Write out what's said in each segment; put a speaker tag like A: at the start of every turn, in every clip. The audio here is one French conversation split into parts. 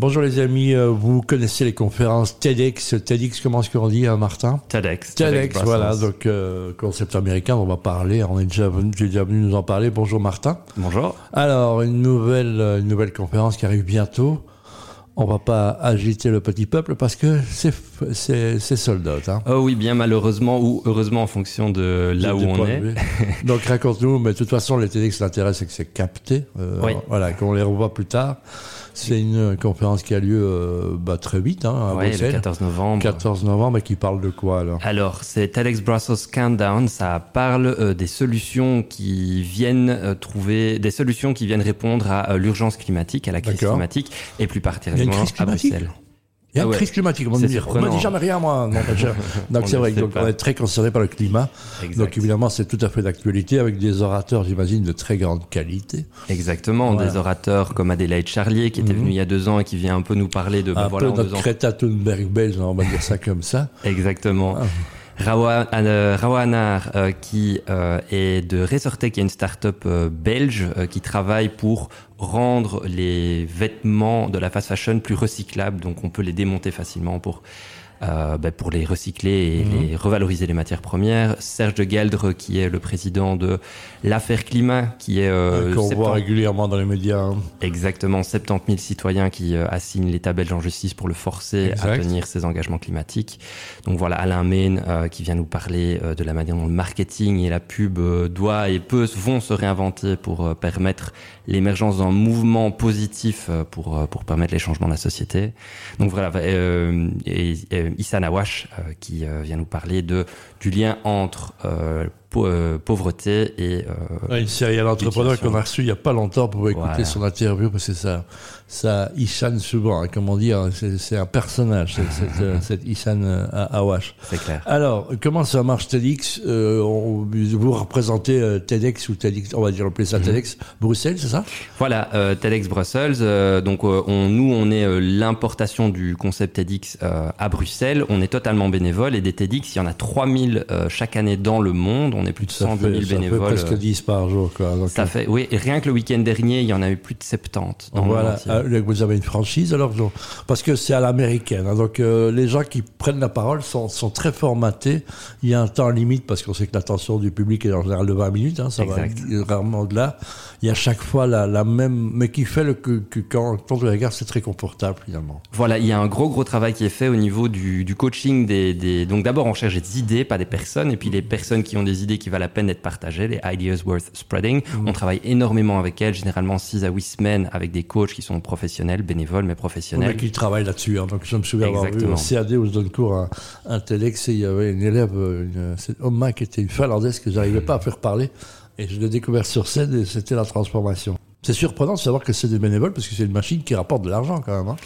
A: Bonjour les amis, euh, vous connaissez les conférences TEDx. TEDx, comment est-ce qu'on dit, hein, Martin
B: TEDx.
A: TEDx, voilà, donc euh, concept américain, on va parler. On est déjà venu, j'ai déjà venu nous en parler. Bonjour Martin.
B: Bonjour.
A: Alors, une nouvelle, euh, une nouvelle conférence qui arrive bientôt. On va pas agiter le petit peuple parce que c'est sold out, hein.
B: Oh oui, bien malheureusement ou heureusement en fonction de là où on est.
A: Donc raconte-nous, mais de toute façon, les TEDx, l'intérêt, c'est que c'est capté. Euh,
B: Oui.
A: Voilà, qu'on les revoit plus tard. C'est une euh, conférence qui a lieu euh, bah, très vite, hein, à
B: Ouais, le
A: Bruxelles.
B: 14 novembre.
A: 14 novembre, et qui parle de quoi alors?
B: Alors, c'est TEDx Brussels Countdown. Ça parle euh, des solutions qui viennent euh, trouver, des solutions qui viennent répondre à l'urgence climatique, à la crise climatique, et plus particulièrement à Bruxelles.
A: Il y a
B: Ah
A: une
B: ouais.
A: crise climatique, on
B: surprenant.
A: dit jamais rien, moi. Non. Donc
B: On
A: c'est
B: ne
A: vrai, donc on est très concerné par le climat.
B: Exact.
A: Donc évidemment, c'est tout à fait d'actualité avec des orateurs, j'imagine, de très grande qualité.
B: Exactement,
A: Voilà.
B: des orateurs comme Adélaïde Charlier qui était
A: Mhm.
B: venue il y a deux ans et qui vient un peu nous parler de
A: Un
B: voilà
A: peu notre Greta Thunberg belge, on va dire ça comme ça.
B: Exactement.
A: Ah.
B: Rawa, euh, Rawanar, euh, qui euh, est de Resortec, qui est une start-up belge qui travaille pour rendre les vêtements de la fast fashion plus recyclables. Donc on peut les démonter facilement pour euh, bah, pour les recycler et
A: Mhm.
B: les revaloriser les matières premières. Serge de Geldre, qui est le président de l'affaire climat, qui est euh,
A: Qu'on voit
B: 70
A: régulièrement dans les médias. hein.
B: Exactement, 70 000 citoyens qui euh, assignent l'État belge en justice pour le forcer à tenir ses engagements climatiques. Donc voilà, Alain Maine euh, qui vient nous parler euh, de la manière dont le marketing et la pub euh, doit et peut vont se réinventer pour euh, permettre l'émergence d'un mouvement positif euh, pour euh, pour permettre les changements de la société. Donc voilà, euh, et, et Issa Nawash euh, qui euh, vient nous parler de du lien entre euh, pauvreté et euh,
A: Une série d'entrepreneurs
B: Utilisation.
A: qu'on a reçu il n'y a pas longtemps pour écouter
B: Voilà.
A: son interview parce que ça, ça Ishan souvent, hein, comme on dit, hein, c'est un personnage, c'est- c'est, euh, Ishan euh, Awash.
B: c'est clair.
A: Alors, comment ça marche TEDx euh, on- Vous représentez euh, TEDx ou TEDx, on va dire appeler
B: Mhm.
A: ça TEDx Bruxelles, c'est ça?
B: Voilà, euh, TEDx Brussels. euh, donc euh, on, nous, on est euh, l'importation du concept TEDx euh, à Bruxelles. On est totalement bénévole et des TEDx, il y en a 3000 euh, chaque année dans le monde. On est plus de
A: Ça
B: 110
A: fait,
B: 000
A: ça fait
B: bénévoles.
A: presque
B: euh,
A: 10 par jour. Quoi. Donc,
B: ça fait, oui, et rien que le week-end dernier, il y en a eu plus de 70 dans le
A: Voilà. Euh, vous avez une franchise alors parce que c'est à l'américaine. hein, donc euh, les gens qui prennent la parole sont, sont très formatés. Il y a un temps limite parce qu'on sait que l'attention du public est en général de 20 minutes. Hein, ça
B: Exact.
A: va rarement au-delà. Il y a chaque fois la, la même, mais qui fait le que, que quand, quand on le regarde, c'est très confortable finalement.
B: Voilà, il y a un gros gros travail qui est fait au niveau du, du coaching des, des... donc d'abord on cherche des idées, pas des personnes, et puis les personnes qui ont des idées qui valent la peine d'être partagées, les ideas worth spreading.
A: Mhm.
B: On travaille énormément avec elles, généralement 6 à 8 semaines avec des coachs qui sont professionnels, bénévoles mais
A: Mais
B: professionnels.
A: qui travaille là-dessus. Hein. Donc je me souviens avoir vu au CAD où je donne cours à un TEDx et il y avait une élève, euh, une, c'est Oma qui était une finlandaise que j'arrivais pas à faire parler et je l'ai découvert sur scène et c'était la transformation. C'est surprenant de savoir que c'est des bénévoles parce que c'est une machine qui rapporte de l'argent quand même. Hein.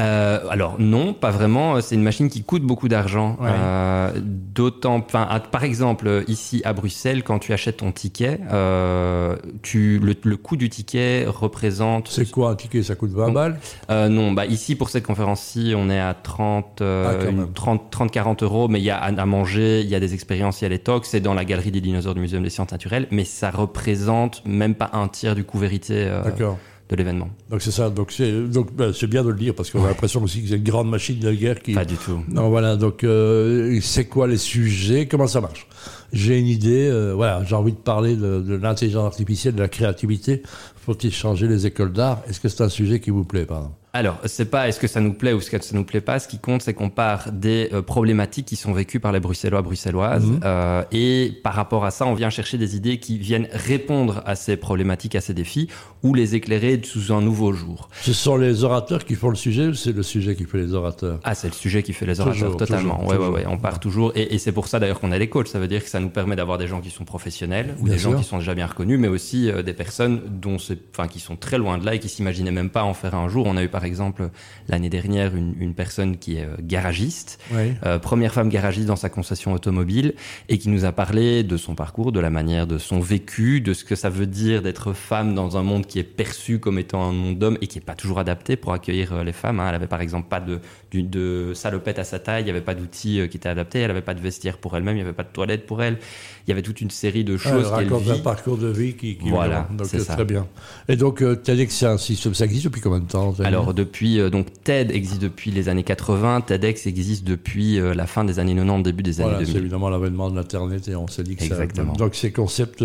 B: Euh, alors non, pas vraiment. C'est une machine qui coûte beaucoup d'argent.
A: Ouais.
B: Euh, D'autant, par exemple, ici à Bruxelles, quand tu achètes ton ticket, euh, tu, le, le coût du ticket représente
A: C'est quoi un ticket Ça coûte 20
B: Donc,
A: balles?
B: Euh, non, bah ici pour cette conférence-ci, on est à 30, euh,
A: Ah, quand
B: une
A: même.
B: 30, 30, 40 euros, mais il y a à, à manger, il y a des expériences, il y a les talks, c'est dans la galerie des dinosaures du Muséum des sciences naturelles, mais ça représente même pas un tiers du coût vérité euh,
A: D'accord.
B: De l'événement.
A: Donc c'est ça. Donc c'est donc ben, c'est bien de le dire parce qu'on a l'impression aussi que c'est une grande machine de guerre qui.
B: Pas du tout.
A: Non voilà. Donc euh, c'est quoi les sujets? Comment ça marche? J'ai une idée. euh, voilà. J'ai envie de parler de, de l'intelligence artificielle, de la créativité. Faut-il changer les écoles d'art? Est-ce que c'est un sujet qui vous plaît, pardon
B: Alors, c'est pas est-ce que ça nous plaît ou est-ce que ça nous plaît pas. Ce qui compte, c'est qu'on part des euh, problématiques qui sont vécues par les Bruxellois, Bruxelloises,
A: Mhm.
B: euh, et par rapport à ça, on vient chercher des idées qui viennent répondre à ces problématiques, à ces défis, ou les éclairer sous un nouveau jour.
A: Ce sont les orateurs qui font le sujet ou c'est le sujet qui fait les orateurs?
B: Ah, c'est le sujet qui fait les orateurs,
A: Toujours,
B: totalement.
A: toujours,
B: ouais,
A: toujours.
B: ouais, ouais, on part toujours. Et, et c'est pour ça d'ailleurs qu'on a les coachs. Ça veut dire que ça nous permet d'avoir des gens qui sont professionnels ou
A: Bien
B: des gens qui sont déjà bien reconnus, mais aussi euh, des personnes dont enfin, qui sont très loin de là et qui s'imaginaient même pas en faire un jour. On a eu par exemple l'année dernière une, une personne qui est euh, garagiste, euh, première femme garagiste dans sa concession automobile, et qui nous a parlé de son parcours, de la manière de son vécu, de ce que ça veut dire d'être femme dans un monde qui est perçu comme étant un monde d'hommes et qui est pas toujours adapté pour accueillir euh, les femmes. hein. Elle avait par exemple pas de, salopette à sa taille, il y avait pas d'outils euh, qui étaient adaptés, elle avait pas de vestiaire pour elle-même, il y avait pas de toilette pour elle. Il y avait toute une série de choses
A: elle
B: qu'elle
A: raconte un
B: vit.
A: parcours de vie qui, qui
B: Voilà,
A: donc euh, très bien. Et donc, euh, tu as dit que c'est un système, ça existe depuis combien de temps
B: Alors depuis donc TED existe depuis les années 80, TEDx existe depuis la fin des années 90, début des années 2000.
A: C'est évidemment l'avènement de l'internet et on s'est dit que
B: Exactement.
A: donc ces concepts,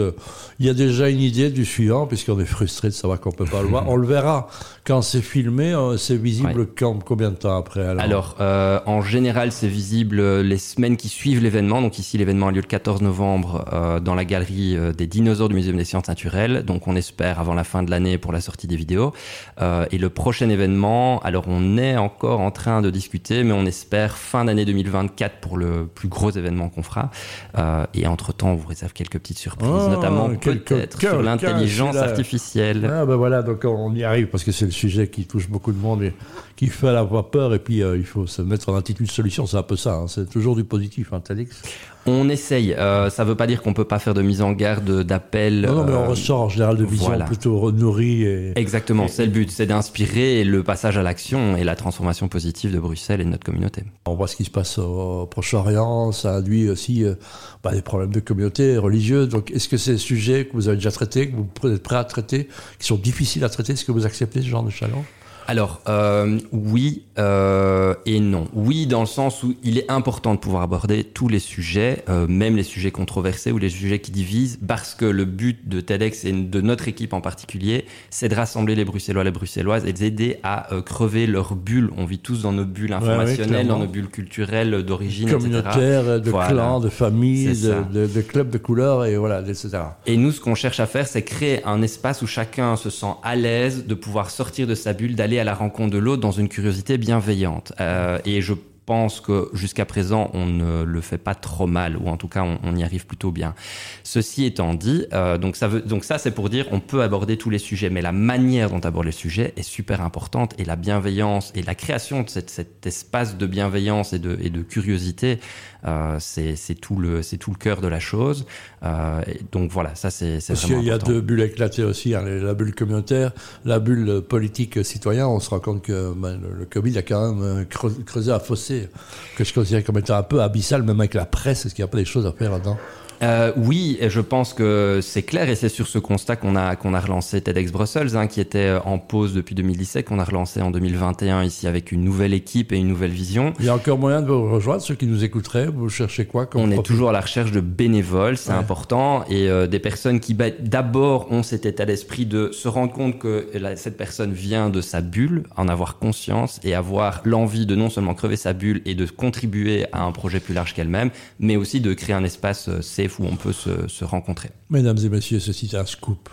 A: il y a déjà une idée du suivant puisqu'on est frustré de savoir qu'on peut pas le voir. on le verra quand c'est filmé, c'est visible quand, combien de temps après
B: Alors, en général, c'est visible les semaines qui suivent l'événement. Donc ici, l'événement a lieu le 14 novembre dans la galerie des dinosaures du Muséum des sciences naturelles. Donc on espère avant la fin de l'année pour la sortie des vidéos. Euh, et le prochain événement, alors on est encore en train de discuter, mais on espère fin d'année 2024 pour le plus gros événement qu'on fera. Euh, et entre-temps, on vous réserve quelques petites surprises, oh, notamment peut-être sur l'intelligence artificielle.
A: Ah ben voilà, donc on y arrive parce que c'est le sujet qui touche beaucoup de monde et qui fait avoir peur. Et puis euh, il faut se mettre en attitude solution, c'est un peu ça. Hein. C'est toujours du positif, hein, Talix
B: on essaye. Euh, ça ne veut pas dire qu'on peut pas faire de mise en garde, d'appel.
A: Non, non, mais on ressort en général de vision plutôt nourrie. Et...
B: Exactement, c'est le but, c'est d'inspirer le passage à l'action et la transformation positive de Bruxelles et de notre communauté.
A: On voit ce qui se passe au Proche-Orient, ça induit aussi euh, bah, des problèmes de communauté religieuse. Donc, est-ce que c'est des sujets que vous avez déjà traités, que vous êtes prêt à traiter, qui sont difficiles à traiter Est-ce que vous acceptez ce genre de challenge?
B: Alors, euh, oui euh, et non. Oui, dans le sens où il est important de pouvoir aborder tous les sujets, euh, même les sujets controversés ou les sujets qui divisent, parce que le but de TEDx et de notre équipe en particulier, c'est de rassembler les Bruxellois et les Bruxelloises et de les aider à crever leur bulle. On vit tous dans nos bulles informationnelles, dans nos bulles culturelles d'origine,
A: Communautaire, de clans, de familles, de, de, clubs de couleurs, et voilà, etc.
B: Et nous, ce qu'on cherche à faire, c'est créer un espace où chacun se sent à l'aise de pouvoir sortir de sa bulle, d'aller à la rencontre de l'autre dans une curiosité bienveillante. Euh, et je pense que jusqu'à présent, on ne le fait pas trop mal, ou en tout cas, on, y arrive plutôt bien. Ceci étant dit, euh, donc, ça veut, donc ça, c'est pour dire, on peut aborder tous les sujets, mais la manière dont aborder les sujets est super importante, et la bienveillance et la création de cet espace de bienveillance et de, et de curiosité, euh, c'est tout le c'est tout le cœur de la chose. Euh, donc voilà, ça c'est
A: Parce qu'il y a deux bulles éclatées aussi, hein, la bulle communautaire, la bulle politique citoyen. On se rend compte que ben, le, le, Covid a quand même creusé un fossé que je considère comme étant un peu abyssal, même avec la presse. Est-ce qu'il n'y a pas des choses à faire là-dedans
B: euh, oui, je pense que c'est clair, et c'est sur ce constat qu'on a qu'on a relancé TEDx Brussels, hein, qui était en pause depuis 2017, qu'on a relancé en 2021 ici avec une nouvelle équipe et une nouvelle vision.
A: Il y a encore moyen de vous rejoindre, ceux qui nous écouteraient. Vous cherchez quoi comme
B: On est toujours à la recherche de bénévoles, c'est important, et euh, des personnes qui bah, d'abord ont cet état d'esprit de se rendre compte que cette personne vient de sa bulle, en avoir conscience et avoir l'envie de non seulement crever sa bulle et de contribuer à un projet plus large qu'elle-même, mais aussi de créer un espace euh, où on peut se rencontrer.
A: Mesdames et messieurs, ceci est un scoop.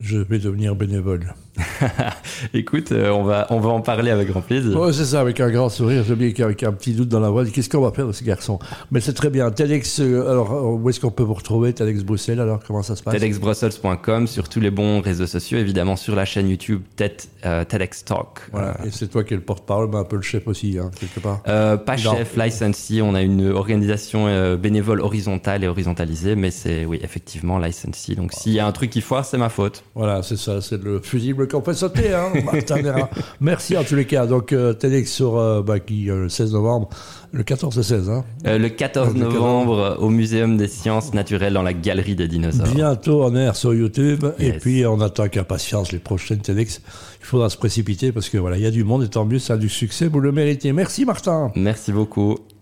A: Je vais devenir bénévole.
B: Écoute, euh, on, va, on va en parler avec grand plaisir.
A: Oui, c'est ça, avec un grand sourire. J'ai oublié qu'avec un petit doute dans la voix, qu'est-ce qu'on va faire de ce garçon? Mais c'est très bien. TEDx, euh, alors euh, où est-ce qu'on peut vous retrouver TEDx Bruxelles, alors comment ça se passe?
B: TEDxbrussels.com, sur tous les bons réseaux sociaux, évidemment sur la chaîne YouTube TEDx Talk.
A: Voilà, et c'est toi qui es le porte-parole, mais un peu le chef aussi, hein, quelque part.
B: pas chef, licensee, on a une organisation bénévole horizontale et horizontalisée, mais c'est, oui, effectivement, licensee. Donc s'il y a un truc qui foire, c'est ma faute.
A: Voilà, c'est ça, c'est le fusible qu'on fait sauter. Hein Merci en tous les cas. Donc, euh, TEDx sur euh, bah, qui, euh, le 16 novembre, le 14 et 16, hein
B: Le 14 novembre au Muséum des sciences naturelles dans la galerie des dinosaures.
A: Bientôt en air sur YouTube. Et puis, on attend avec impatience les prochaines TEDx. Il faudra se précipiter parce que voilà, il y a du monde et tant mieux, ça a du succès. Vous le méritez. Merci Martin.
B: Merci beaucoup.